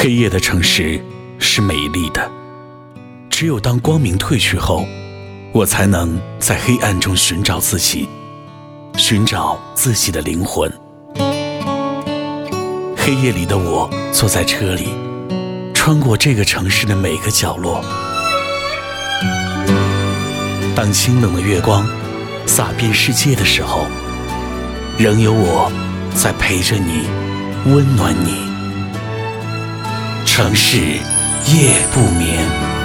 黑夜的城市是美丽的，只有当光明褪去后，我才能在黑暗中寻找自己，寻找自己的灵魂。黑夜里的我坐在车里，穿过这个城市的每个角落。当清冷的月光洒遍世界的时候，仍有我在陪着你，温暖你。城市夜不眠。